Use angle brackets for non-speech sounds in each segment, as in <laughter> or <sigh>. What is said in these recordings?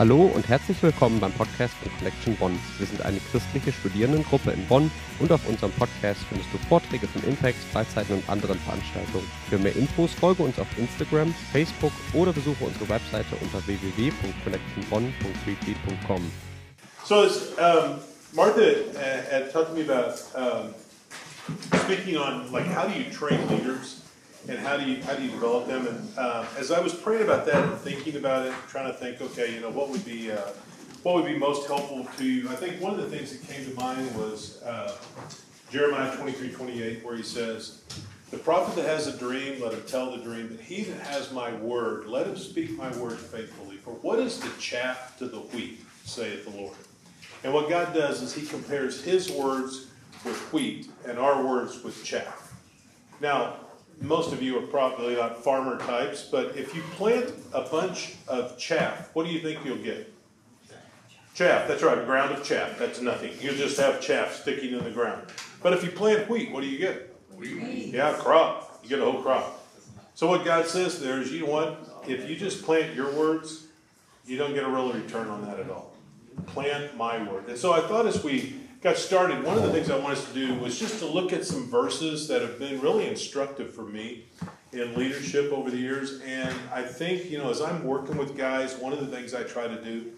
Hallo und herzlich willkommen beim Podcast von Connection Bonn. Wir sind eine christliche Studierendengruppe in Bonn und auf unserem Podcast findest du Vorträge von Impacts, Freizeiten und anderen Veranstaltungen. Für mehr Infos folge uns auf Instagram, Facebook oder besuche unsere Webseite unter www.connectionbonn.retweet.com. So um, Martha uh, had talked to me about um, speaking on like how do you train leaders and how do you how do you develop them? And uh, as I was praying about that and thinking about it, trying to think, okay, you know, what would be uh, what would be most helpful to you? I think one of the things that came to mind was uh, Jeremiah 23, 28, where he says, "The prophet that has a dream, let him tell the dream. But he that has my word, let him speak my word faithfully. For what is the chaff to the wheat, saith the Lord." And what God does is He compares His words with wheat and our words with chaff. Now, most of you are probably not farmer types, but if you plant a bunch of chaff, what do you think you'll get? Chaff, that's right, a ground of chaff. That's nothing. You'll just have chaff sticking in the ground. But if you plant wheat, what do you get? Wheat. Yeah, crop. You get a whole crop. So what God says there is, you know what? If you just plant your words, you don't get a real return on that at all. Plant my word. And so I thought as we got started, one of the things I wanted to do was just to look at some verses that have been really instructive for me in leadership over the years. And I think, you know, as I'm working with guys, one of the things I try to do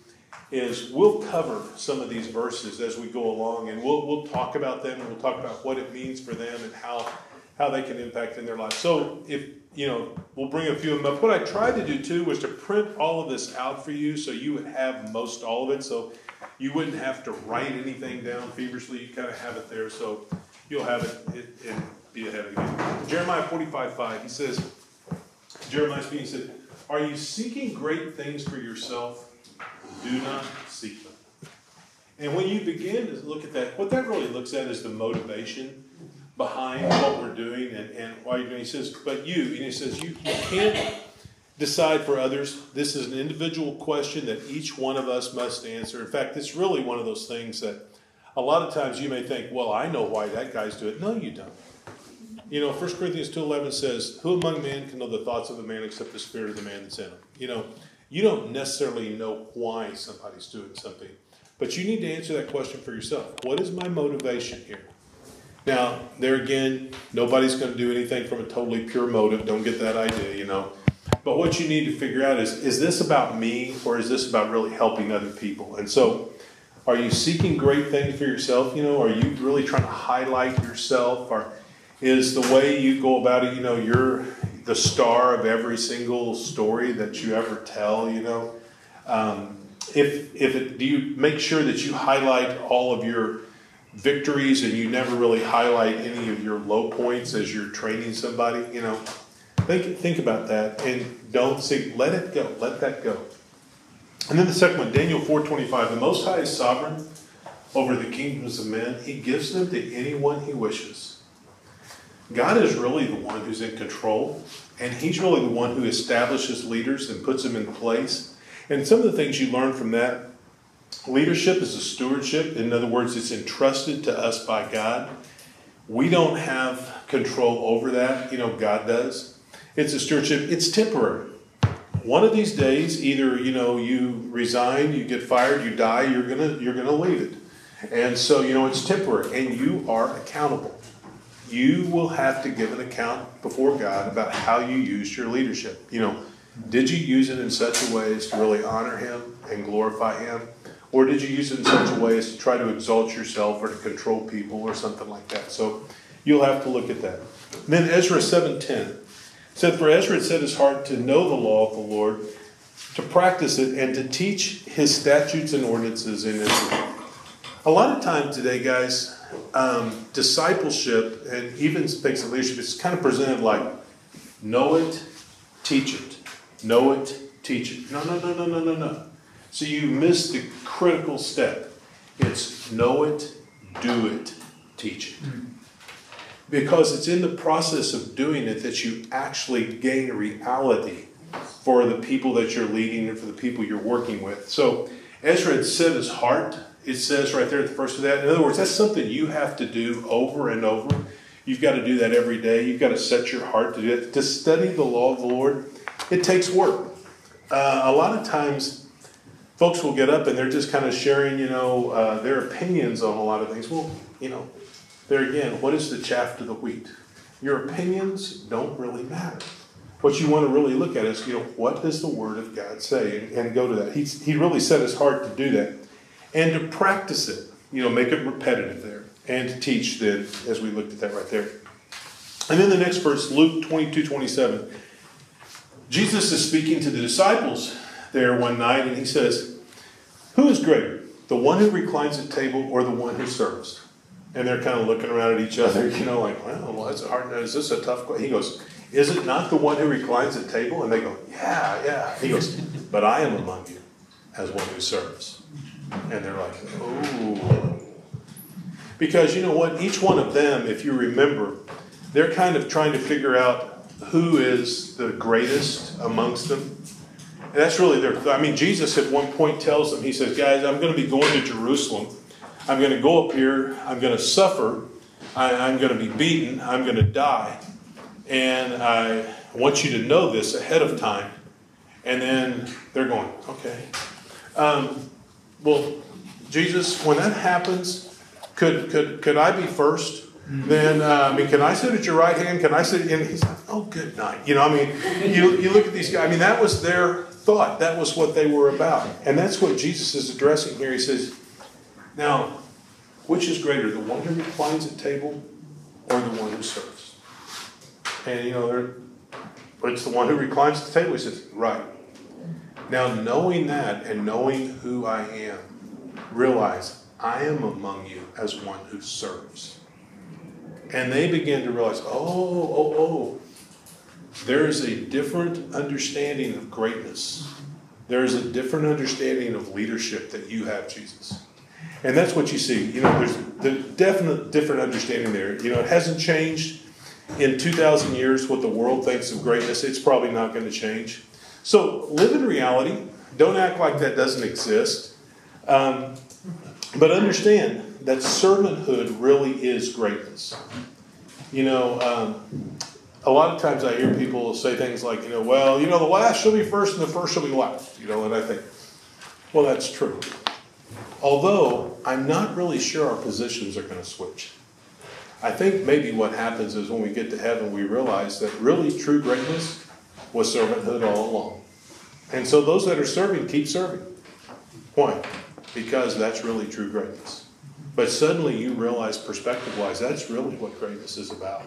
is we'll cover some of these verses as we go along and we'll, we'll talk about them and we'll talk about what it means for them and how, how they can impact in their life. So if, you know, we'll bring a few of them up. What I tried to do too was to print all of this out for you so you would have most all of it. So you wouldn't have to write anything down feverishly. You kind of have it there, so you'll have it, and be ahead of you. Jeremiah 45 5, he says, Jeremiah speaking, said, Are you seeking great things for yourself? Do not seek them. And when you begin to look at that, what that really looks at is the motivation behind what we're doing and, and why you're doing. He says, But you, and he says, You, you can't decide for others. This is an individual question that each one of us must answer. In fact, it's really one of those things that a lot of times you may think, well, I know why that guy's doing it. No, you don't. You know, 1 Corinthians 2.11 says, who among men can know the thoughts of a man except the spirit of the man that's in him? You know, you don't necessarily know why somebody's doing something, but you need to answer that question for yourself. What is my motivation here? Now, there again, nobody's going to do anything from a totally pure motive. Don't get that idea, you know. But what you need to figure out is is this about me or is this about really helping other people? And so, are you seeking great things for yourself? You know, are you really trying to highlight yourself? Or is the way you go about it, you know, you're the star of every single story that you ever tell, you know? Um, if if it, do you make sure that you highlight all of your victories and you never really highlight any of your low points as you're training somebody, you know? Think, think about that and don't see, let it go. Let that go. And then the second one, Daniel 4.25, the Most High is sovereign over the kingdoms of men. He gives them to anyone he wishes. God is really the one who's in control, and he's really the one who establishes leaders and puts them in place. And some of the things you learn from that, leadership is a stewardship. In other words, it's entrusted to us by God. We don't have control over that. You know, God does. It's a stewardship. It's temporary. One of these days, either you know you resign, you get fired, you die, you're gonna you're gonna leave it, and so you know it's temporary, and you are accountable. You will have to give an account before God about how you used your leadership. You know, did you use it in such a way as to really honor Him and glorify Him, or did you use it in such a way as to try to exalt yourself or to control people or something like that? So you'll have to look at that. Then Ezra seven ten said, For Ezra had set his heart to know the law of the Lord, to practice it, and to teach his statutes and ordinances in Israel. A lot of times today, guys, um, discipleship and even things of leadership is kind of presented like know it, teach it. Know it, teach it. No, no, no, no, no, no, no. So you miss the critical step. It's know it, do it, teach it. Because it's in the process of doing it that you actually gain reality for the people that you're leading and for the people you're working with. So Ezra had set his heart. It says right there at the first of that. In other words, that's something you have to do over and over. You've got to do that every day. You've got to set your heart to do it. To study the law of the Lord, it takes work. Uh, a lot of times, folks will get up and they're just kind of sharing, you know, uh, their opinions on a lot of things. Well, you know, there again, what is the chaff to the wheat? Your opinions don't really matter. What you want to really look at is, you know, what does the Word of God say? And, and go to that. He's, he really set his heart to do that. And to practice it, you know, make it repetitive there. And to teach then, as we looked at that right there. And then the next verse, Luke 22, 27. Jesus is speaking to the disciples there one night, and he says, Who is greater, the one who reclines at table or the one who serves? And they're kind of looking around at each other, <laughs> you know, like, well, it's hard. Is this a tough question? He goes, Is it not the one who reclines at table? And they go, Yeah, yeah. He goes, But I am among you as one who serves. And they're like, Oh. Because you know what? Each one of them, if you remember, they're kind of trying to figure out who is the greatest amongst them. And that's really their, I mean, Jesus at one point tells them, He says, Guys, I'm going to be going to Jerusalem. I'm going to go up here. I'm going to suffer. I, I'm going to be beaten. I'm going to die. And I want you to know this ahead of time. And then they're going, okay. Um, well, Jesus, when that happens, could, could, could I be first? Then, uh, I mean, can I sit at your right hand? Can I sit? And he's like, oh, good night. You know, I mean, you, you look at these guys, I mean, that was their thought. That was what they were about. And that's what Jesus is addressing here. He says, now, which is greater, the one who reclines at table or the one who serves? And, you know, it's the one who reclines at the table. He says, right. Now, knowing that and knowing who I am, realize I am among you as one who serves. And they begin to realize, oh, oh, oh, there is a different understanding of greatness. There is a different understanding of leadership that you have, Jesus. And that's what you see. You know, there's the definite different understanding there. You know, it hasn't changed in 2,000 years what the world thinks of greatness. It's probably not going to change. So live in reality. Don't act like that doesn't exist. Um, but understand that servanthood really is greatness. You know, um, a lot of times I hear people say things like, you know, well, you know, the last shall be first and the first shall be last. You know, and I think, well, that's true. Although I'm not really sure our positions are going to switch. I think maybe what happens is when we get to heaven, we realize that really true greatness was servanthood all along. And so those that are serving, keep serving. Why? Because that's really true greatness. But suddenly you realize, perspective wise, that's really what greatness is about.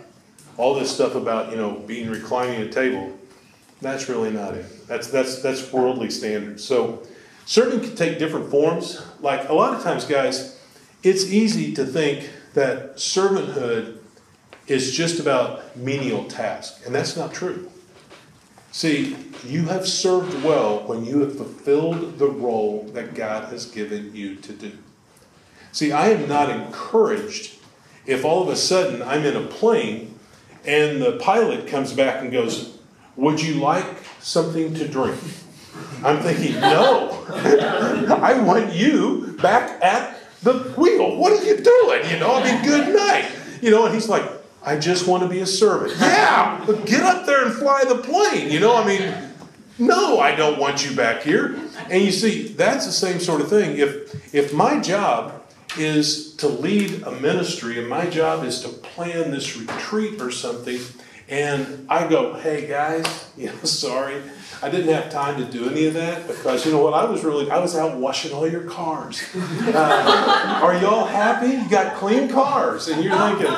All this stuff about, you know, being reclining at a table, that's really not it. That's, that's, that's worldly standards. So, Serving can take different forms. Like a lot of times, guys, it's easy to think that servanthood is just about menial tasks, and that's not true. See, you have served well when you have fulfilled the role that God has given you to do. See, I am not encouraged if all of a sudden I'm in a plane and the pilot comes back and goes, Would you like something to drink? I'm thinking, no, <laughs> I want you back at the wheel. What are you doing? You know, I mean, good night. You know, and he's like, I just want to be a servant. Yeah, but get up there and fly the plane. You know, I mean, no, I don't want you back here. And you see, that's the same sort of thing. If if my job is to lead a ministry and my job is to plan this retreat or something, and I go, hey guys, <laughs> you know, sorry, I didn't have time to do any of that because you know what? I was really I was out washing all your cars. Uh, are y'all happy? You got clean cars, and you're thinking,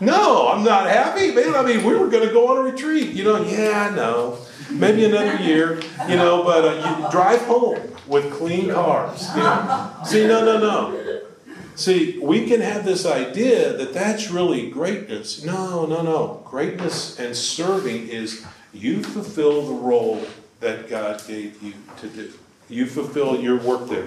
no, I'm not happy, man. I mean, we were going to go on a retreat. You know, yeah, no, maybe another year. You know, but uh, you drive home with clean cars. You know, see, no, no, no. See, we can have this idea that that's really greatness. No, no, no. Greatness and serving is you fulfill the role that God gave you to do. You fulfill your work there.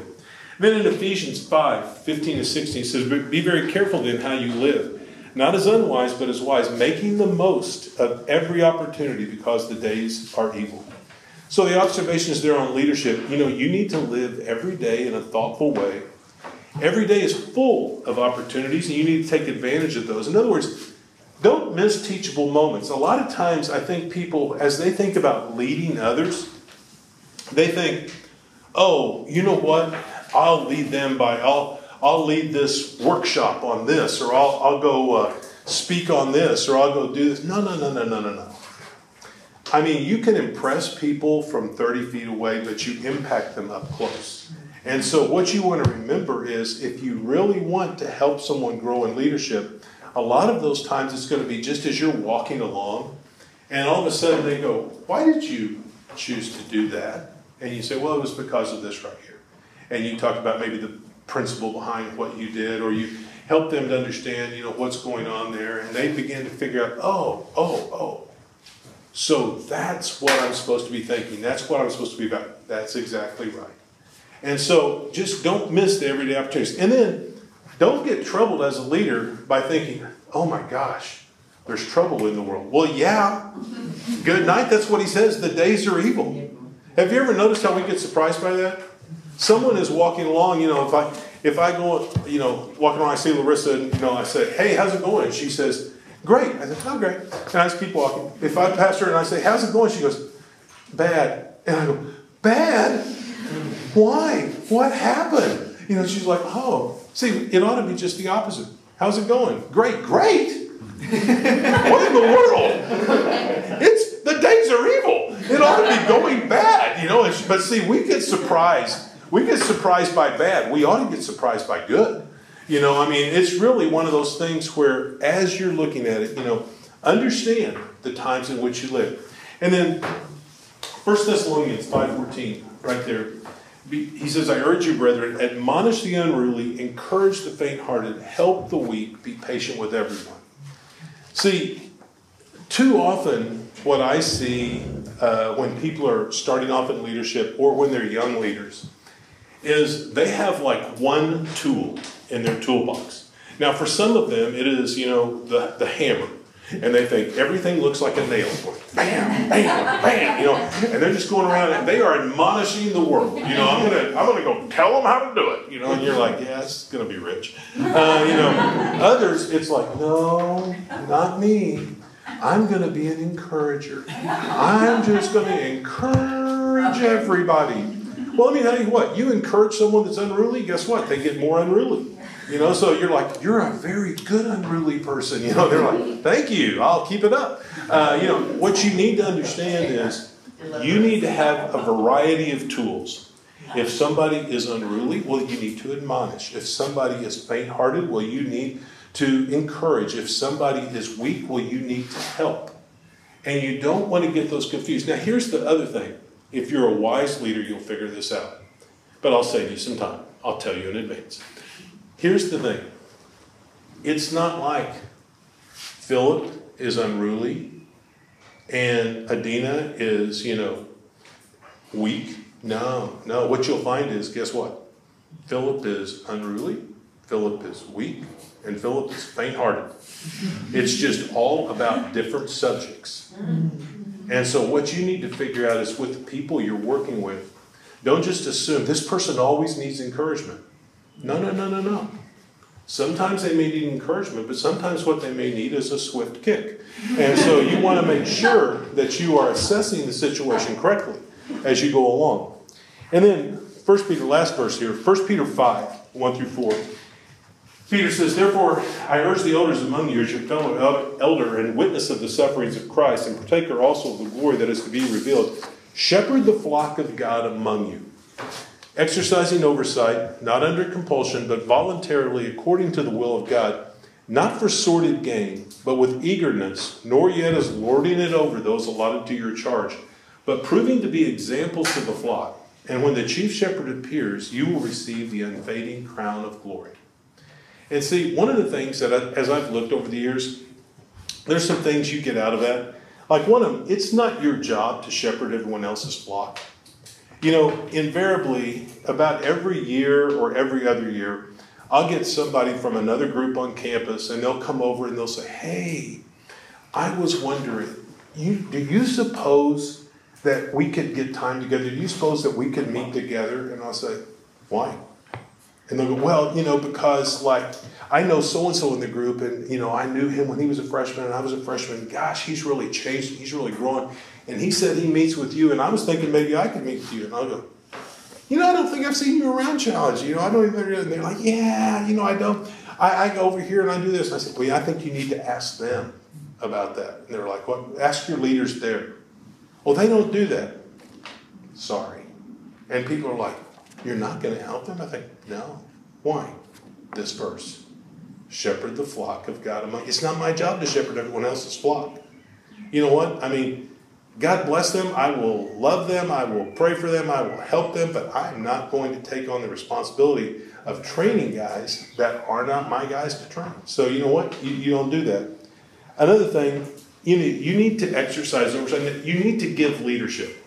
Then in Ephesians 5 15 to 16, it says, Be very careful then how you live, not as unwise, but as wise, making the most of every opportunity because the days are evil. So the observation is there on leadership. You know, you need to live every day in a thoughtful way. Every day is full of opportunities, and you need to take advantage of those. In other words, don't miss teachable moments. A lot of times, I think people, as they think about leading others, they think, oh, you know what? I'll lead them by, I'll, I'll lead this workshop on this, or I'll, I'll go uh, speak on this, or I'll go do this. No, no, no, no, no, no, no. I mean, you can impress people from 30 feet away, but you impact them up close. And so, what you want to remember is if you really want to help someone grow in leadership, a lot of those times it's going to be just as you're walking along, and all of a sudden they go, Why did you choose to do that? And you say, Well, it was because of this right here. And you talk about maybe the principle behind what you did, or you help them to understand, you know, what's going on there, and they begin to figure out, oh, oh, oh. So that's what I'm supposed to be thinking. That's what I'm supposed to be about. That's exactly right. And so just don't miss the everyday opportunities. And then don't get troubled as a leader by thinking, oh my gosh, there's trouble in the world. Well, yeah. Good night. That's what he says. The days are evil. Have you ever noticed how we get surprised by that? Someone is walking along, you know, if I if I go, you know, walking along, I see Larissa, and you know, I say, "Hey, how's it going?" She says, "Great." I said, "Oh, great." And I just keep walking. If I pass her and I say, "How's it going?" She goes, "Bad." And I go, "Bad? Why? What happened?" You know, she's like, "Oh, see, it ought to be just the opposite. How's it going? Great, great." <laughs> what in the world? It's the days are evil. It ought to be going bad, you know. But see, we get surprised we get surprised by bad. We ought to get surprised by good. You know, I mean, it's really one of those things where, as you're looking at it, you know, understand the times in which you live. And then, 1 Thessalonians 5.14, right there, he says, I urge you, brethren, admonish the unruly, encourage the faint-hearted, help the weak, be patient with everyone. See, too often, what I see uh, when people are starting off in leadership or when they're young leaders is they have like one tool in their toolbox. Now, for some of them, it is, you know, the, the hammer. And they think everything looks like a nail. Bam, bam, bam, you know, and they're just going around and they are admonishing the world. You know, I'm gonna, I'm gonna go tell them how to do it. You know, and you're like, yeah, it's gonna be rich. Uh, you know, others, it's like, no, not me. I'm gonna be an encourager. I'm just gonna encourage everybody. Well, let me tell you what, you encourage someone that's unruly, guess what? They get more unruly. You know, so you're like, you're a very good unruly person. You know, they're like, thank you, I'll keep it up. Uh, you know, what you need to understand is you need to have a variety of tools. If somebody is unruly, well, you need to admonish. If somebody is faint hearted, well, you need to encourage. If somebody is weak, well, you need to help. And you don't want to get those confused. Now, here's the other thing if you're a wise leader, you'll figure this out. But I'll save you some time. I'll tell you in advance. Here's the thing it's not like Philip is unruly and Adina is, you know, weak. No, no. What you'll find is guess what? Philip is unruly, Philip is weak, and Philip is faint hearted. It's just all about different subjects. And so, what you need to figure out is with the people you're working with, don't just assume this person always needs encouragement. No, no, no, no, no. Sometimes they may need encouragement, but sometimes what they may need is a swift kick. And so, you want to make sure that you are assessing the situation correctly as you go along. And then, 1 Peter, last verse here, 1 Peter 5, 1 through 4. Peter says, Therefore, I urge the elders among you as your fellow elder and witness of the sufferings of Christ, and partaker also of the glory that is to be revealed. Shepherd the flock of God among you, exercising oversight, not under compulsion, but voluntarily according to the will of God, not for sordid gain, but with eagerness, nor yet as lording it over those allotted to your charge, but proving to be examples to the flock. And when the chief shepherd appears, you will receive the unfading crown of glory. And see, one of the things that I, as I've looked over the years, there's some things you get out of that. Like one of them, it's not your job to shepherd everyone else's flock. You know, invariably, about every year or every other year, I'll get somebody from another group on campus and they'll come over and they'll say, Hey, I was wondering, you, do you suppose that we could get time together? Do you suppose that we could meet together? And I'll say, Why? And they'll go, well, you know, because like I know so and so in the group, and you know, I knew him when he was a freshman and I was a freshman. Gosh, he's really changed. He's really grown. And he said he meets with you, and I was thinking maybe I could meet with you. And I'll go, you know, I don't think I've seen you around challenge. You know, I don't even. And they're like, yeah, you know, I don't. I, I go over here and I do this. And I said, well, yeah, I think you need to ask them about that. And they're like, what? Ask your leaders there. Well, they don't do that. Sorry. And people are like, you're not going to help them? I think, no. Why? This verse shepherd the flock of God. It's not my job to shepherd everyone else's flock. You know what? I mean, God bless them. I will love them. I will pray for them. I will help them. But I'm not going to take on the responsibility of training guys that are not my guys to train. So you know what? You, you don't do that. Another thing, you need, you need to exercise oversight. You need to give leadership.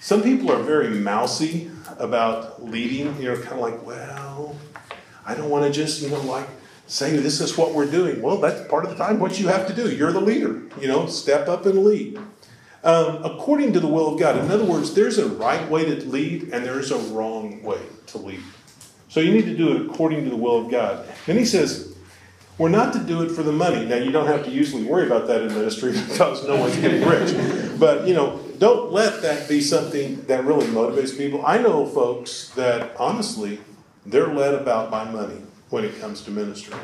Some people are very mousy about leading. You know, kind of like, well, I don't want to just, you know, like say this is what we're doing. Well, that's part of the time what you have to do. You're the leader. You know, step up and lead. Um, according to the will of God. In other words, there's a right way to lead and there's a wrong way to lead. So you need to do it according to the will of God. Then he says, we're not to do it for the money. Now you don't have to usually worry about that in ministry <laughs> because no one's getting rich. But you know, don't let that be something that really motivates people. I know folks that honestly, they're led about by money when it comes to ministry.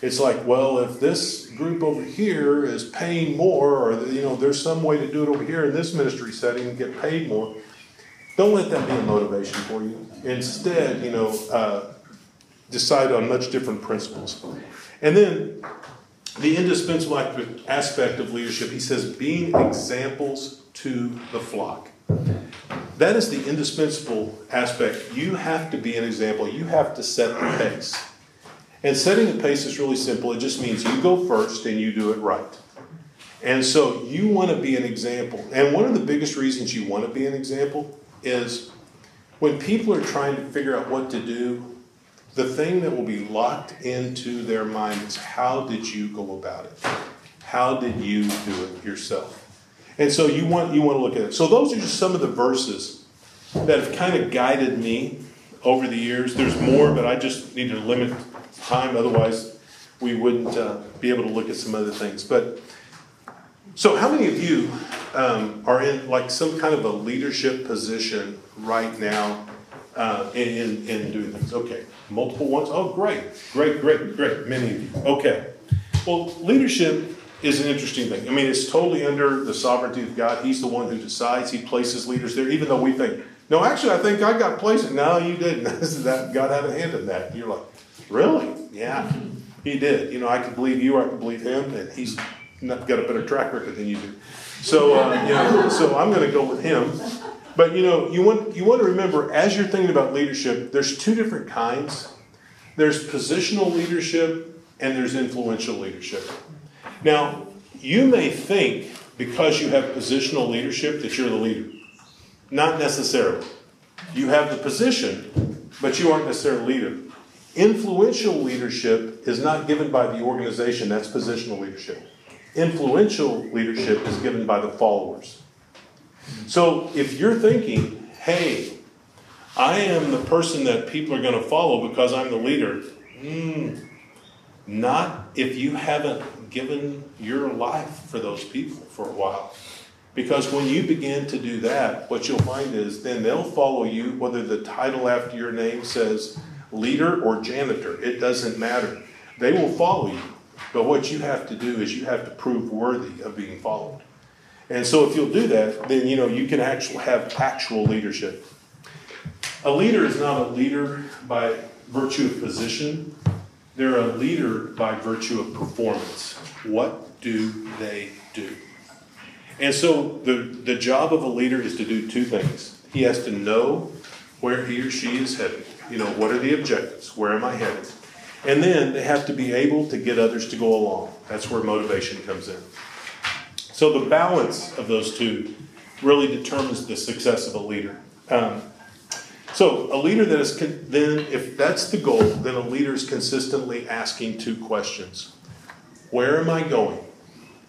It's like, well, if this group over here is paying more, or you know, there's some way to do it over here in this ministry setting and get paid more. Don't let that be a motivation for you. Instead, you know, uh, decide on much different principles. And then the indispensable aspect of leadership, he says, being examples to the flock. That is the indispensable aspect. You have to be an example. You have to set the pace. And setting the pace is really simple. It just means you go first and you do it right. And so you want to be an example. And one of the biggest reasons you want to be an example is when people are trying to figure out what to do, the thing that will be locked into their mind is how did you go about it? How did you do it yourself? And so you want you want to look at it. So those are just some of the verses that have kind of guided me over the years. There's more, but I just need to limit time, otherwise, we wouldn't uh, be able to look at some other things. But so, how many of you um, are in like some kind of a leadership position right now uh, in, in, in doing things? Okay, multiple ones. Oh, great, great, great, great. Many of you. Okay. Well, leadership is an interesting thing. I mean, it's totally under the sovereignty of God. He's the one who decides. He places leaders there, even though we think, no, actually, I think I got placed. No, you didn't. <laughs> God had a hand in that. You're like, Really? Yeah, he did. You know, I could believe you, I could believe him, and he's not got a better track record than you do. So, uh, you know, so I'm going to go with him. But you know, you want you want to remember as you're thinking about leadership, there's two different kinds. There's positional leadership and there's influential leadership. Now, you may think because you have positional leadership that you're the leader. Not necessarily. You have the position, but you aren't necessarily leader. Influential leadership is not given by the organization, that's positional leadership. Influential leadership is given by the followers. So if you're thinking, hey, I am the person that people are going to follow because I'm the leader, mm, not if you haven't given your life for those people for a while. Because when you begin to do that, what you'll find is then they'll follow you, whether the title after your name says leader or janitor, it doesn't matter. They will follow you. But what you have to do is you have to prove worthy of being followed. And so if you'll do that, then you know you can actually have actual leadership. A leader is not a leader by virtue of position. They're a leader by virtue of performance. What do they do? And so the, the job of a leader is to do two things. He has to know where he or she is headed. You know, what are the objectives? Where am I headed? And then they have to be able to get others to go along. That's where motivation comes in. So the balance of those two really determines the success of a leader. Um, so a leader that is con- then, if that's the goal, then a leader is consistently asking two questions: Where am I going?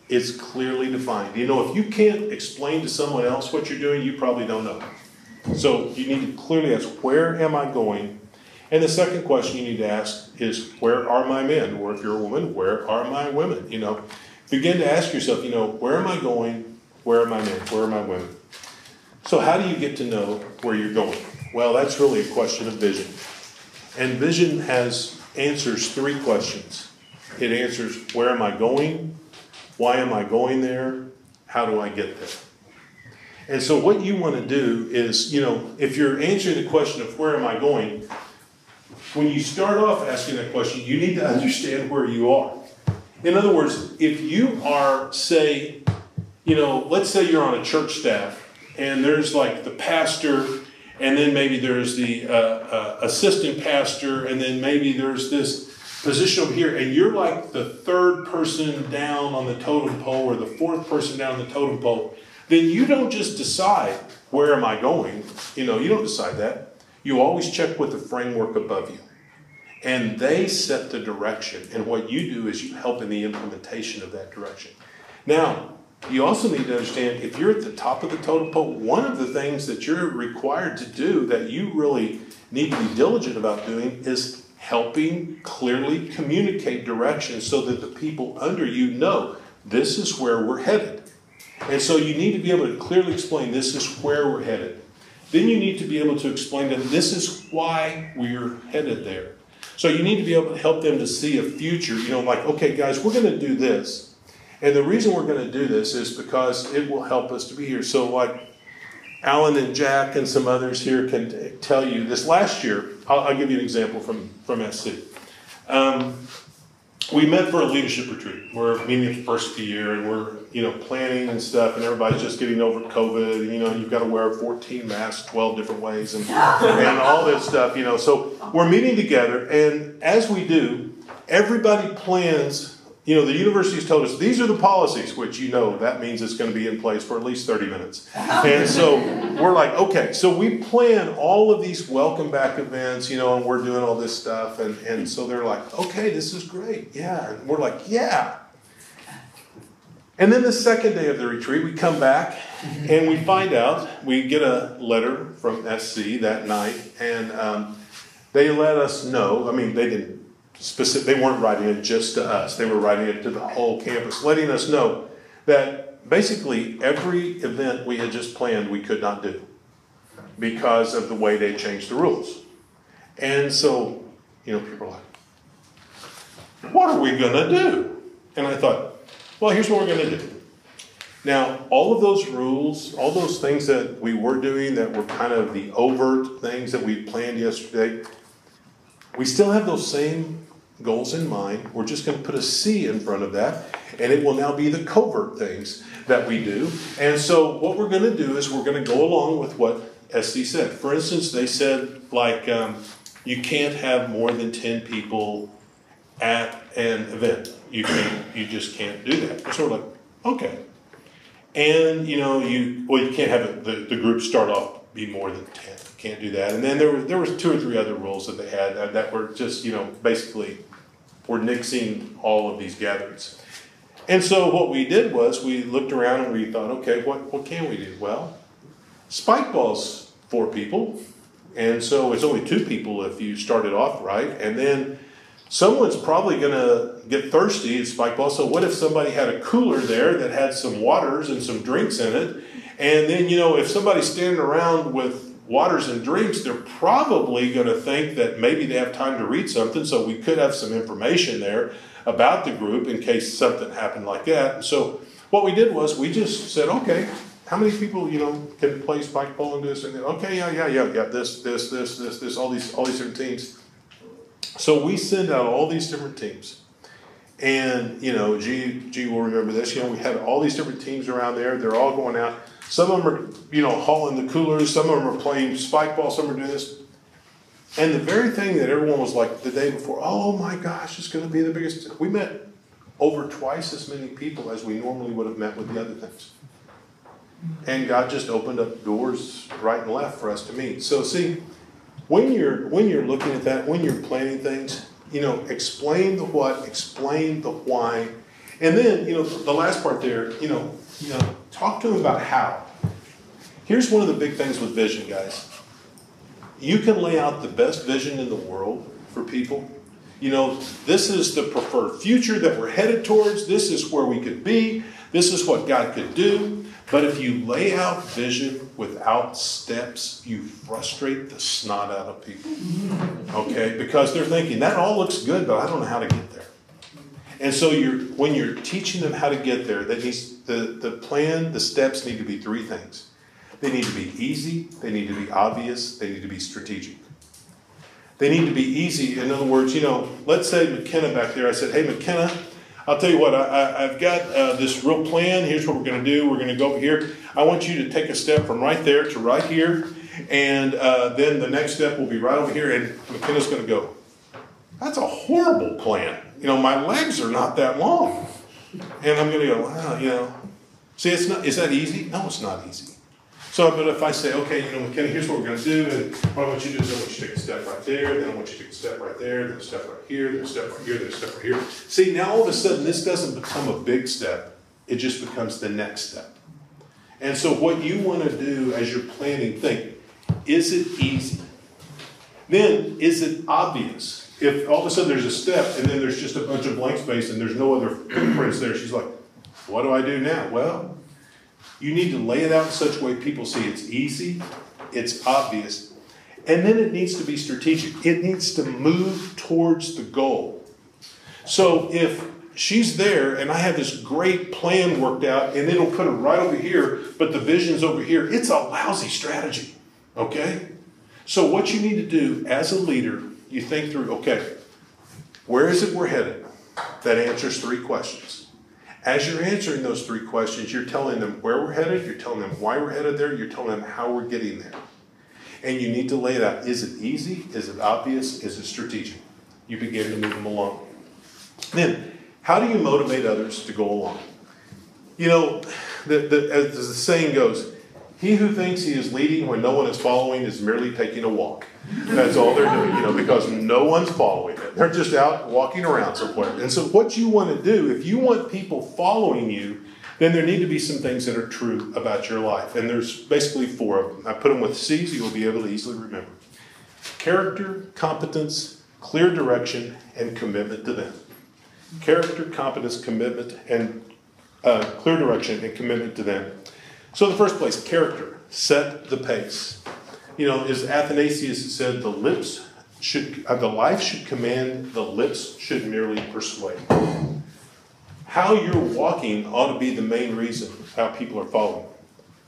It's clearly defined. You know, if you can't explain to someone else what you're doing, you probably don't know. So you need to clearly ask, where am I going? And the second question you need to ask is, where are my men? Or if you're a woman, where are my women? You know, begin to ask yourself, you know, where am I going? Where are my men? Where are my women? So how do you get to know where you're going? Well, that's really a question of vision. And vision has answers three questions. It answers where am I going? Why am I going there? How do I get there? And so, what you want to do is, you know, if you're answering the question of where am I going, when you start off asking that question, you need to understand where you are. In other words, if you are, say, you know, let's say you're on a church staff and there's like the pastor, and then maybe there's the uh, uh, assistant pastor, and then maybe there's this position over here, and you're like the third person down on the totem pole or the fourth person down the totem pole, then you don't just decide where am I going. You know, you don't decide that. You always check with the framework above you. And they set the direction. And what you do is you help in the implementation of that direction. Now, you also need to understand if you're at the top of the totem pole, one of the things that you're required to do that you really need to be diligent about doing is helping clearly communicate direction so that the people under you know this is where we're headed. And so you need to be able to clearly explain this is where we're headed. Then you need to be able to explain to them this is why we're headed there. So you need to be able to help them to see a future, you know, like, okay, guys, we're going to do this. And the reason we're going to do this is because it will help us to be here. So, like Alan and Jack and some others here can tell you this last year, I'll, I'll, give you an example from, from SC. Um, we met for a leadership retreat. We're meeting the first of the year and we're, you know, planning and stuff, and everybody's just getting over COVID. You know, you've got to wear 14 masks 12 different ways and, and all this stuff, you know. So we're meeting together, and as we do, everybody plans you know, the university's told us these are the policies, which you know that means it's going to be in place for at least 30 minutes. And so we're like, okay, so we plan all of these welcome back events, you know, and we're doing all this stuff. And, and so they're like, okay, this is great. Yeah. And we're like, yeah. And then the second day of the retreat, we come back and we find out, we get a letter from SC that night, and um, they let us know. I mean, they didn't specific, they weren't writing it just to us, they were writing it to the whole campus, letting us know that basically every event we had just planned we could not do because of the way they changed the rules. And so, you know, people are like, what are we going to do? And I thought, well, here's what we're going to do. Now, all of those rules, all those things that we were doing that were kind of the overt things that we planned yesterday, we still have those same goals in mind. We're just going to put a C in front of that, and it will now be the covert things that we do. And so, what we're going to do is we're going to go along with what SC said. For instance, they said, like, um, you can't have more than 10 people at an event. You can't, you just can't do that. So we're like, okay. And, you know, you, well, you can't have the, the group start off be more than 10 can't do that. And then there was there was two or three other rules that they had that, that were just you know basically were nixing all of these gatherings. And so what we did was we looked around and we thought, okay, what, what can we do? Well, spike balls four people, and so it's only two people if you start it off right, and then someone's probably going to get thirsty at spike ball. So what if somebody had a cooler there that had some waters and some drinks in it, and then you know if somebody's standing around with waters and drinks, they're probably going to think that maybe they have time to read something, so we could have some information there about the group in case something happened like that. So what we did was we just said, okay, how many people you know can play spike ball and this and that? Okay, yeah, yeah, yeah, yeah. This, this, this, this, this. All these, all these different teams. So we send out all these different teams. And you know, G G will remember this. You know, we had all these different teams around there. They're all going out. Some of them are, you know, hauling the coolers. Some of them are playing spike ball. Some are doing this. And the very thing that everyone was like the day before, oh my gosh, it's going to be the biggest. We met over twice as many people as we normally would have met with the other things. And God just opened up doors right and left for us to meet. So see, when you're when you're looking at that, when you're planning things, you know, explain the what, explain the why, and then you know the last part there, you know, you know, talk to them about how. Here's one of the big things with vision, guys. You can lay out the best vision in the world for people. You know, this is the preferred future that we're headed towards. This is where we could be. This is what God could do. But if you lay out vision without steps, you frustrate the snot out of people. Okay? Because they're thinking, that all looks good, but I don't know how to get there. And so you're when you're teaching them how to get there, that needs the, the plan, the steps need to be three things. They need to be easy, they need to be obvious, they need to be strategic. They need to be easy. In other words, you know, let's say McKenna back there, I said, Hey McKenna, I'll tell you what, I, have got uh, this real plan. Here's what we're going to do. We're going to go over here. I want you to take a step from right there to right here. And uh, then the next step will be right over here. And McKenna's going to go. That's a horrible plan. You know, my legs are not that long. And I'm going to go, wow, you know. See, it's not, is that easy? No, it's not easy. So, but if I say, okay, you know, McKenna, here's what we're going to do, and what I want you to do is I want you to take a step right there, then I want you to take a step right there, then a step right here, then a step right here, then a step right here. See, now all of a sudden, this doesn't become a big step, it just becomes the next step. And so, what you want to do as you're planning, think is it easy? Then, is it obvious? If all of a sudden there's a step and then there's just a bunch of blank space and there's no other footprints there, she's like, what do I do now? Well, you need to lay it out in such a way people see it's easy, it's obvious, and then it needs to be strategic. It needs to move towards the goal. So if she's there and I have this great plan worked out and it'll put her right over here, but the vision's over here, it's a lousy strategy. Okay? So what you need to do as a leader, you think through, okay, where is it we're headed? That answers three questions. As you're answering those three questions, you're telling them where we're headed, you're telling them why we're headed there, you're telling them how we're getting there. And you need to lay that. Is it easy? Is it obvious? Is it strategic? You begin to move them along. Then, how do you motivate others to go along? You know, the, the, as the saying goes, he who thinks he is leading when no one is following is merely taking a walk. That's all they're doing, you know, because no one's following it. They're just out walking around somewhere. And so, what you want to do, if you want people following you, then there need to be some things that are true about your life. And there's basically four of them. I put them with C's, so you will be able to easily remember character, competence, clear direction, and commitment to them. Character, competence, commitment, and uh, clear direction and commitment to them. So, in the first place, character, set the pace. You know, as Athanasius said, the lips should, uh, the life should command, the lips should merely persuade. How you're walking ought to be the main reason how people are following.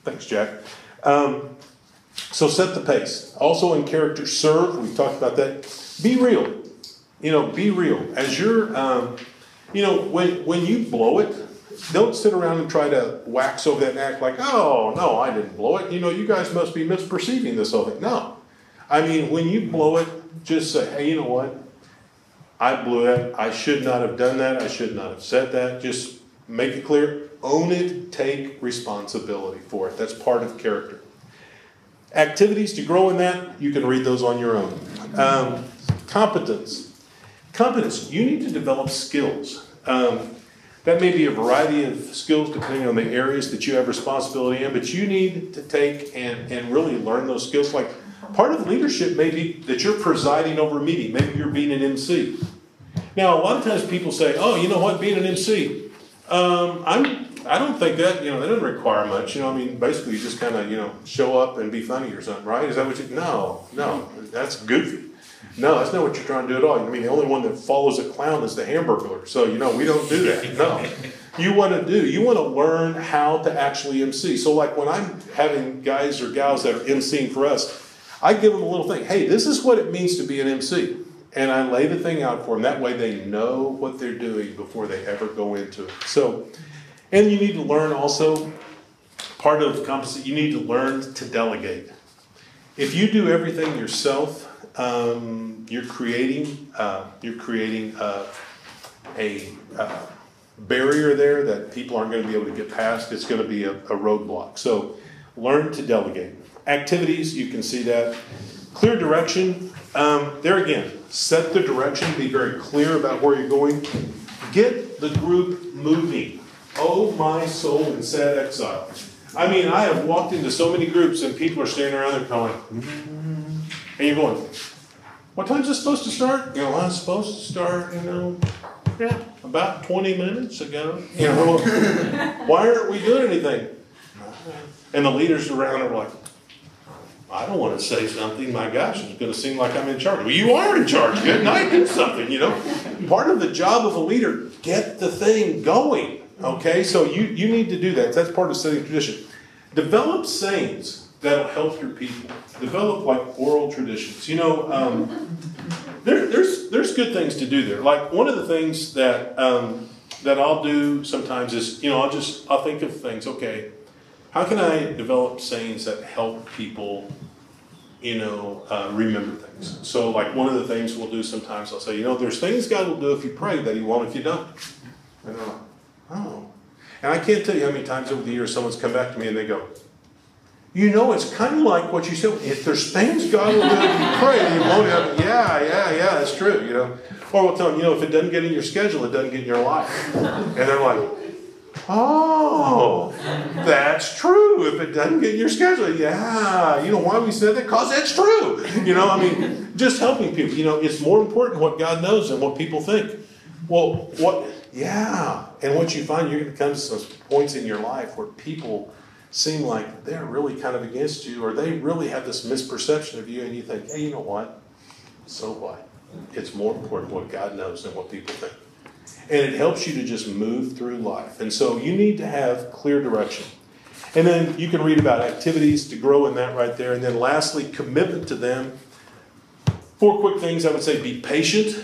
Thanks, Jack. Um, so set the pace. Also in character, serve. We've talked about that. Be real. You know, be real. As you're, um, you know, when when you blow it, don't sit around and try to wax over that and act like, oh, no, I didn't blow it. You know, you guys must be misperceiving this whole thing. No. I mean, when you blow it, just say, hey, you know what? I blew it. I should not have done that. I should not have said that. Just make it clear. Own it. Take responsibility for it. That's part of character. Activities to grow in that, you can read those on your own. Um, competence. Competence, you need to develop skills. Um, that may be a variety of skills depending on the areas that you have responsibility in, but you need to take and, and really learn those skills. Like part of leadership may be that you're presiding over a meeting, maybe you're being an MC. Now, a lot of times people say, oh, you know what, being an MC, um, I'm, I don't think that, you know, that doesn't require much. You know, I mean, basically you just kind of, you know, show up and be funny or something, right? Is that what you, no, no, that's goofy. No, that's not what you're trying to do at all. I mean, the only one that follows a clown is the hamburger. So, you know, we don't do that. No. You want to do, you want to learn how to actually MC. So, like when I'm having guys or gals that are MCing for us, I give them a little thing. Hey, this is what it means to be an MC. And I lay the thing out for them. That way they know what they're doing before they ever go into it. So, and you need to learn also, part of the competency, you need to learn to delegate. If you do everything yourself, um, you're creating uh, you're creating uh, a uh, barrier there that people aren't going to be able to get past. It's going to be a, a roadblock. So learn to delegate. Activities, you can see that. Clear direction. Um, there again, set the direction. Be very clear about where you're going. Get the group moving. Oh, my soul in sad exile. I mean, I have walked into so many groups and people are standing around there going, and you're going, what time's it supposed to start? You know, I'm supposed to start, you know, yeah, about 20 minutes ago. You know, why aren't we doing anything? And the leaders around are like, I don't want to say something. My gosh, it's going to seem like I'm in charge. Well, you are in charge. Good night, do something, you know. Part of the job of a leader, get the thing going. Okay, so you, you need to do that. That's part of setting tradition. Develop sayings that'll help your people. Develop like oral traditions. You know, um, there, there's there's good things to do there. Like one of the things that um, that I'll do sometimes is, you know, I'll just I'll think of things. Okay, how can I develop sayings that help people, you know, uh, remember things? So, like one of the things we'll do sometimes, I'll say, you know, there's things God will do if you pray that He won't if you don't. And they're like, oh. And I can't tell you how many times over the years someone's come back to me and they go, you know, it's kind of like what you said. If there's things God will do you pray, you won't have. Yeah, yeah, yeah, that's true. You know, or we'll tell them, you know, if it doesn't get in your schedule, it doesn't get in your life. And they're like, oh, that's true. If it doesn't get in your schedule, yeah. You know why we said that? Because that's true. You know, I mean, just helping people. You know, it's more important what God knows than what people think. Well, what? Yeah, and what you find, you're going to come to some points in your life where people seem like they're really kind of against you or they really have this misperception of you and you think, hey, you know what? So what? It's more important what God knows than what people think. And it helps you to just move through life. And so you need to have clear direction. And then you can read about activities to grow in that right there. And then lastly, commitment to them. Four quick things I would say be patient.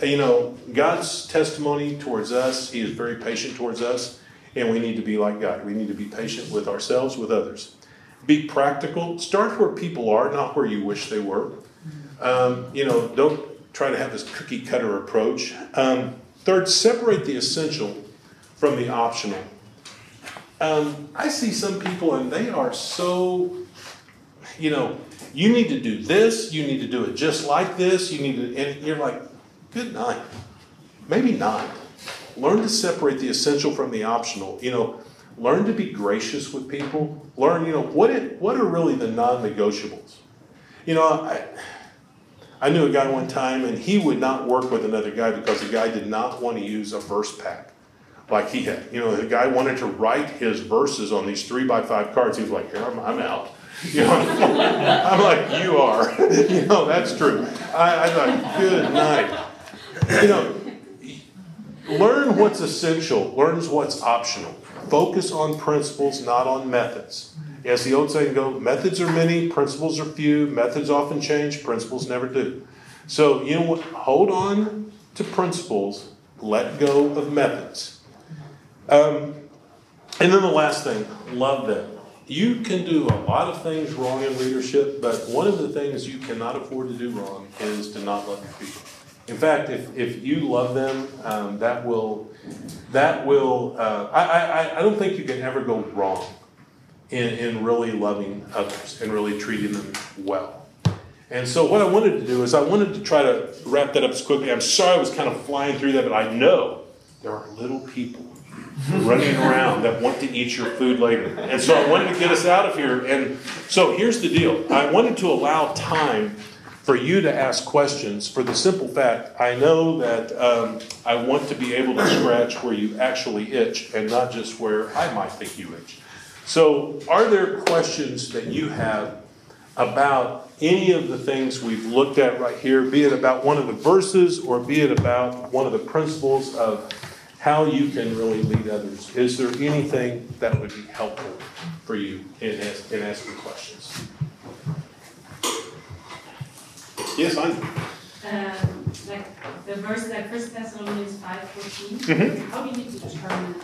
You know, God's testimony towards us, He is very patient towards us. And we need to be like God. We need to be patient with ourselves, with others. Be practical. Start where people are, not where you wish they were. Um, you know, don't try to have this cookie cutter approach. Um, third, separate the essential from the optional. Um, I see some people and they are so, you know, you need to do this, you need to do it just like this, you need to, and you're like, good night. Maybe not. Learn to separate the essential from the optional. You know, learn to be gracious with people. Learn, you know, what it, what are really the non-negotiables. You know, I, I knew a guy one time, and he would not work with another guy because the guy did not want to use a verse pack like he had. You know, the guy wanted to write his verses on these three by five cards. He was like, "Here, I'm, I'm out." You know, <laughs> I'm like, "You are." <laughs> you know, that's true. I, I thought, "Good night." You know, learn what's essential. Learns what's optional. Focus on principles, not on methods. As the old saying goes, methods are many, principles are few. Methods often change, principles never do. So, you know what? Hold on to principles, let go of methods. Um, and then the last thing, love them. You can do a lot of things wrong in leadership, but one of the things you cannot afford to do wrong is to not love your people. In fact, if, if you love them, um, that will, that will, uh, I, I, I don't think you can ever go wrong in, in really loving others and really treating them well. And so, what I wanted to do is, I wanted to try to wrap that up as quickly. I'm sorry I was kind of flying through that, but I know there are little people <laughs> running around that want to eat your food later. And so, I wanted to get us out of here. And so, here's the deal I wanted to allow time for you to ask questions for the simple fact I know that um, I want to be able to scratch where you actually itch and not just where I might think you itch. So, are there questions that you have about any of the things we've looked at right here, be it about one of the verses or be it about one of the principles of how you can really lead others? Is there anything that would be helpful for you in, in asking questions? Yes, I. Um, like the verse like First Thessalonians five fourteen. Mhm. How do you need to determine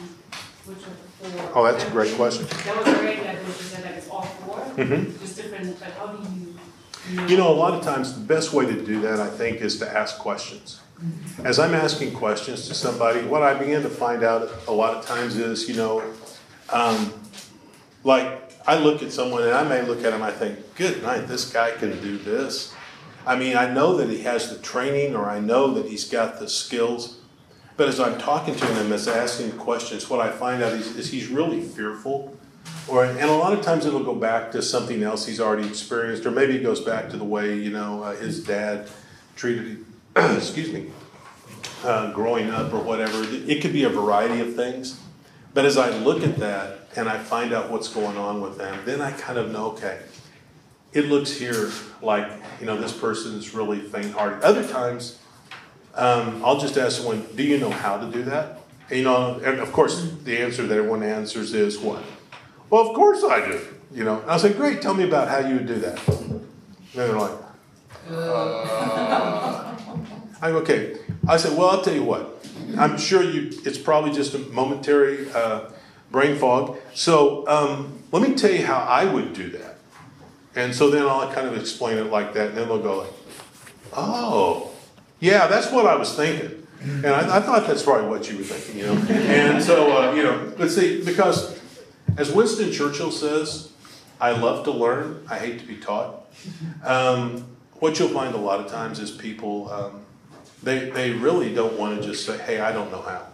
which of the four? Oh, that's a great question. That was great. Like you said like it's all 4 Mhm. Just different. Like how do you? You know, a lot of times the best way to do that, I think, is to ask questions. As I'm asking questions to somebody, what I begin to find out a lot of times is, you know, um, like I look at someone and I may look at him, I think, good night, this guy can do this. I mean, I know that he has the training or I know that he's got the skills. But as I'm talking to him, as asking questions, what I find out is, is he's really fearful. Or, and a lot of times it'll go back to something else he's already experienced, or maybe it goes back to the way, you know, uh, his dad treated him, <clears throat> excuse me, uh, growing up or whatever. It could be a variety of things. But as I look at that and I find out what's going on with them, then I kind of know, okay, it looks here like, you know, this person is really faint hearted. Other times, um, I'll just ask someone, do you know how to do that? And, you know, and of course, the answer that everyone answers is what? Well, of course I do. You know, and I say, great, tell me about how you would do that. And they're like, uh. I'm okay. I said, well, I'll tell you what. I'm sure you. It's probably just a momentary uh, brain fog. So um, let me tell you how I would do that. And so then I'll kind of explain it like that, and then they'll go like, "Oh, yeah, that's what I was thinking." And I, I thought that's probably what you were thinking, you know. And so uh, you know, let's see, because as Winston Churchill says, "I love to learn. I hate to be taught." Um, what you'll find a lot of times is people um, they they really don't want to just say, "Hey, I don't know how."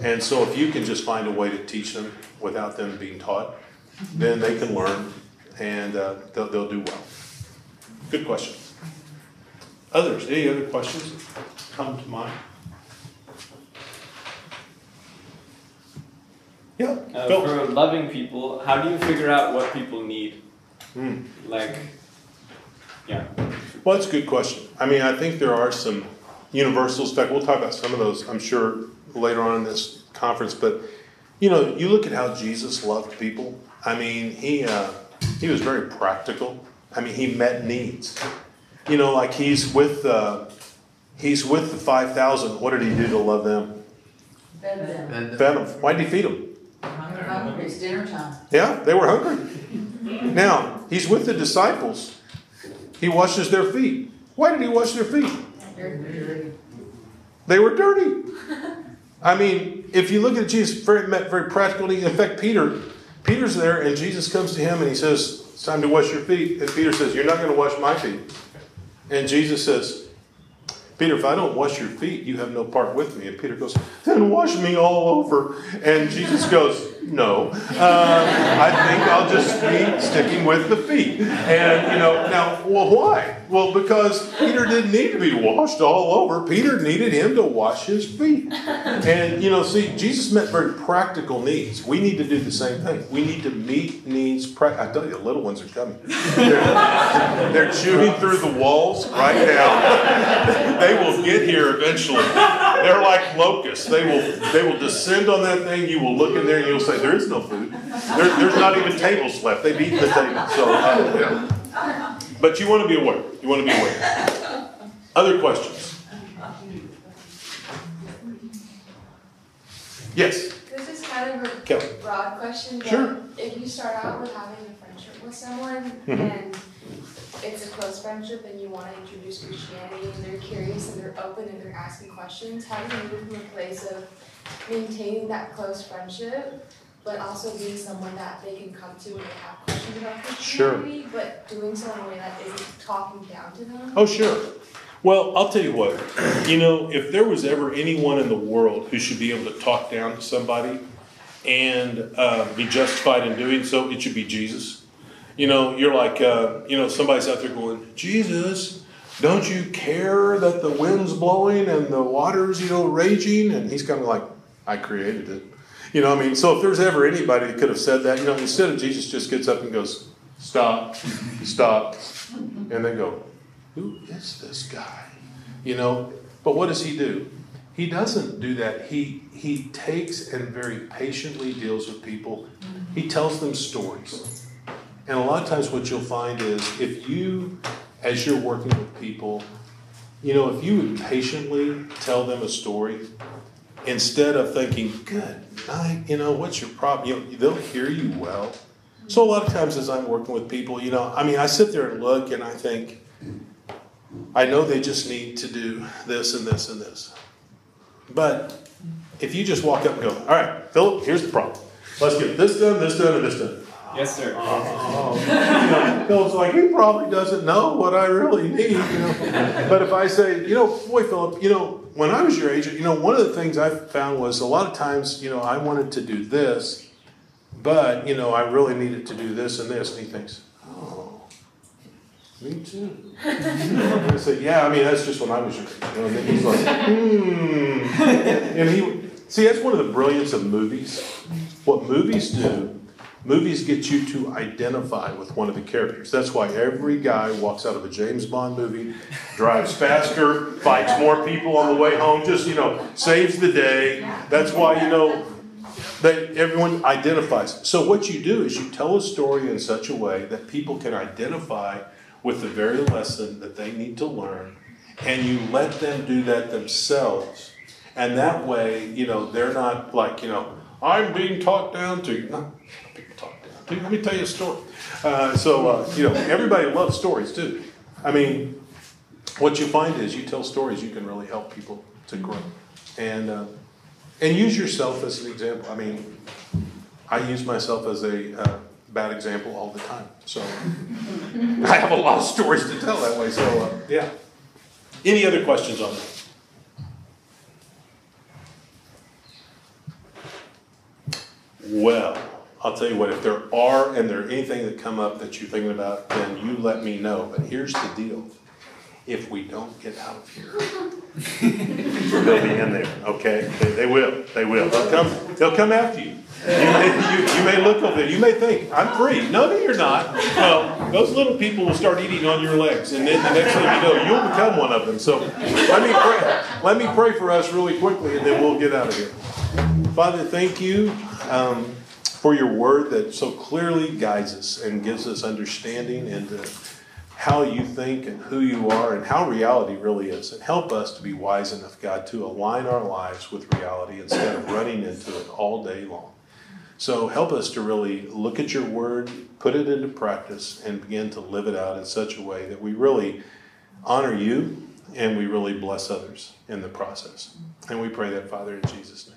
And so if you can just find a way to teach them without them being taught, then they can learn and uh, they'll, they'll do well. Good question. Others, any other questions come to mind? Yeah, Uh, for loving people, how do you figure out what people need? Hmm. Like, yeah. Well, that's a good question. I mean, I think there are some universals. In fact, we'll talk about some of those, I'm sure, later on in this conference. But you know, you look at how Jesus loved people. I mean, he uh, he was very practical. I mean, he met needs. You know, like he's with uh, he's with the five thousand. What did he do to love them? Fed them. Fed them. Why did he feed them? They're hungry, it's dinner time. Yeah, they were hungry. Now he's with the disciples. He washes their feet. Why did he wash their feet? They're dirty. They were dirty. <laughs> I mean, if you look at Jesus, very met very practically. In fact, Peter, Peter's there, and Jesus comes to him and he says, "It's time to wash your feet." And Peter says, "You're not going to wash my feet." And Jesus says, "Peter, if I don't wash your feet, you have no part with me." And Peter goes, "Then wash me all over." And Jesus goes, "No, uh, I think I'll just be sticking with the feet." And you know, now, well, why? Well, because Peter didn't need to be washed all over. Peter needed him to wash his feet. And you know, see, Jesus met very practical needs. We need to do the same thing. We need to meet needs. Pra- I tell you, the little ones are coming. They're, they're chewing through the walls right now. they will get here eventually. They're like locusts. They will they will descend on that thing. You will look in there and you'll say, "There is no food. There, there's not even tables left. They've eaten the table." So, uh, yeah. But you want to be aware. You want to be aware. <laughs> Other questions? Yes, This is kind of a Kelly. broad question, but Sure. if you start out with having a friendship with someone Mhm. and it's a close friendship and you want to introduce Christianity and they're curious and they're open and they're asking questions, how do you move from a place of maintaining that close friendship, but also being someone that they can come to when they have questions about Sure. But doing so in a way that isn't talking down to them? Oh, sure. Well, I'll tell you what. You know, if there was ever anyone in the world who should be able to talk down to somebody and uh, be justified in doing so, it should be Jesus. You know, you're like, uh, you know, somebody's out there going, Jesus, don't you care that the wind's blowing and the water's, you know, raging? And he's kind of like, I created it. You know, I mean, so if there's ever anybody that could have said that, you know, instead of Jesus just gets up and goes, stop, stop, and they go, who is this guy? You know, but what does he do? He doesn't do that. He he takes and very patiently deals with people. He tells them stories. And a lot of times what you'll find is if you as you're working with people, you know, if you would patiently tell them a story instead of thinking, good night, you know, what's your problem? You know, they'll hear you well. So a lot of times as I'm working with people, you know, I mean, I sit there and look and I think, I know they just need to do this and this and this. But if you just walk up and go, all right, Philip, here's the problem. Let's get this done, this done, and this done. Yes, sir. Oh, you know, Philip's like, he probably doesn't know what I really need, you know. But if I say, you know, boy, Philip, you know, when I was your age, you know, one of the things I found was a lot of times, you know, I wanted to do this, but, you know, I really needed to do this and this. And he thinks, oh, me too. I say, yeah, I mean, that's just when I was your age. You know, and then he's like, hmm. And he, See, that's one of the brilliance of movies. What movies do, movies get you to identify with one of the characters. That's why every guy walks out of a James Bond movie, drives faster, fights more people on the way home, just, you know, saves the day. That's why, you know, that everyone identifies. So what you do is you tell a story in such a way that people can identify with the very lesson that they need to learn, and you let them do that themselves. And that way, you know, they're not like, you know, I'm being talked down to. Not being talked down to. Let me tell you a story. Uh, so, uh, you know, everybody loves stories too. I mean, what you find is you tell stories, you can really help people to grow. And, uh, and use yourself as an example. I mean, I use myself as a uh, bad example all the time. So I have a lot of stories to tell that way. So, uh, yeah. Any other questions on that? Well, I'll tell you what, if there are and there anything that come up that you're thinking about, then you let me know. But here's the deal. If we don't get out of here, <laughs> they'll be in there, okay? They, they will, they will. They'll come, they'll come after you. You may, you, you may look over there, you may think, I'm free. No, no, you're not. Well, those little people will start eating on your legs, and then the next thing you know, you'll become one of them. So let me pray, let me pray for us really quickly, and then we'll get out of here. Father, thank you um, for your word that so clearly guides us and gives us understanding into how you think and who you are and how reality really is. And help us to be wise enough, God, to align our lives with reality instead of running into it all day long. So help us to really look at your word, put it into practice, and begin to live it out in such a way that we really honor you and we really bless others in the process. And we pray that, Father, in Jesus' name.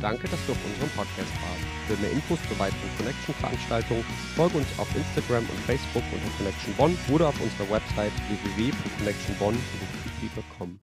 Danke, dass du auf unserem Podcast warst. Für mehr Infos zu weiteren Connection-Veranstaltungen folge uns auf Instagram und Facebook unter Connection Bonn oder auf unserer Website www.connectionbonn.com.